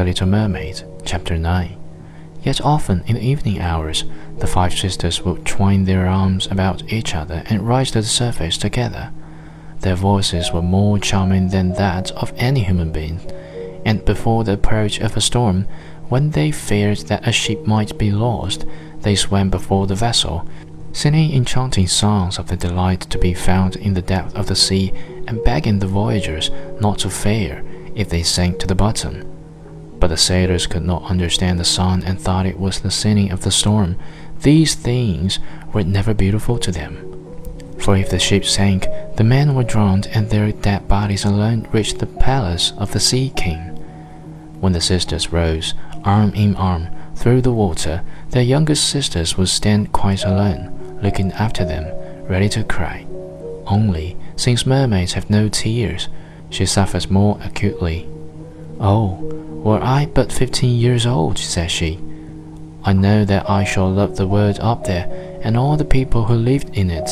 The Little Mermaid, Chapter 9. Yet often in the evening hours, the five sisters would twine their arms about each other and rise to the surface together. Their voices were more charming than that of any human being, and before the approach of a storm, when they feared that a ship might be lost, they swam before the vessel, singing enchanting songs of the delight to be found in the depth of the sea, and begging the voyagers not to fear if they sank to the bottom. But the sailors could not understand the song and thought it was the singing of the storm. These things were never beautiful to them. For if the ship sank, the men were drowned and their dead bodies alone reached the palace of the Sea King. When the sisters rose, arm in arm, through the water, their youngest sisters would stand quite alone, looking after them, ready to cry. Only, since mermaids have no tears, she suffers more acutely. Oh, were I but fifteen years old, said she, I know that I shall love the world up there and all the people who lived in it.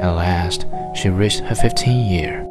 At last she reached her fifteenth year.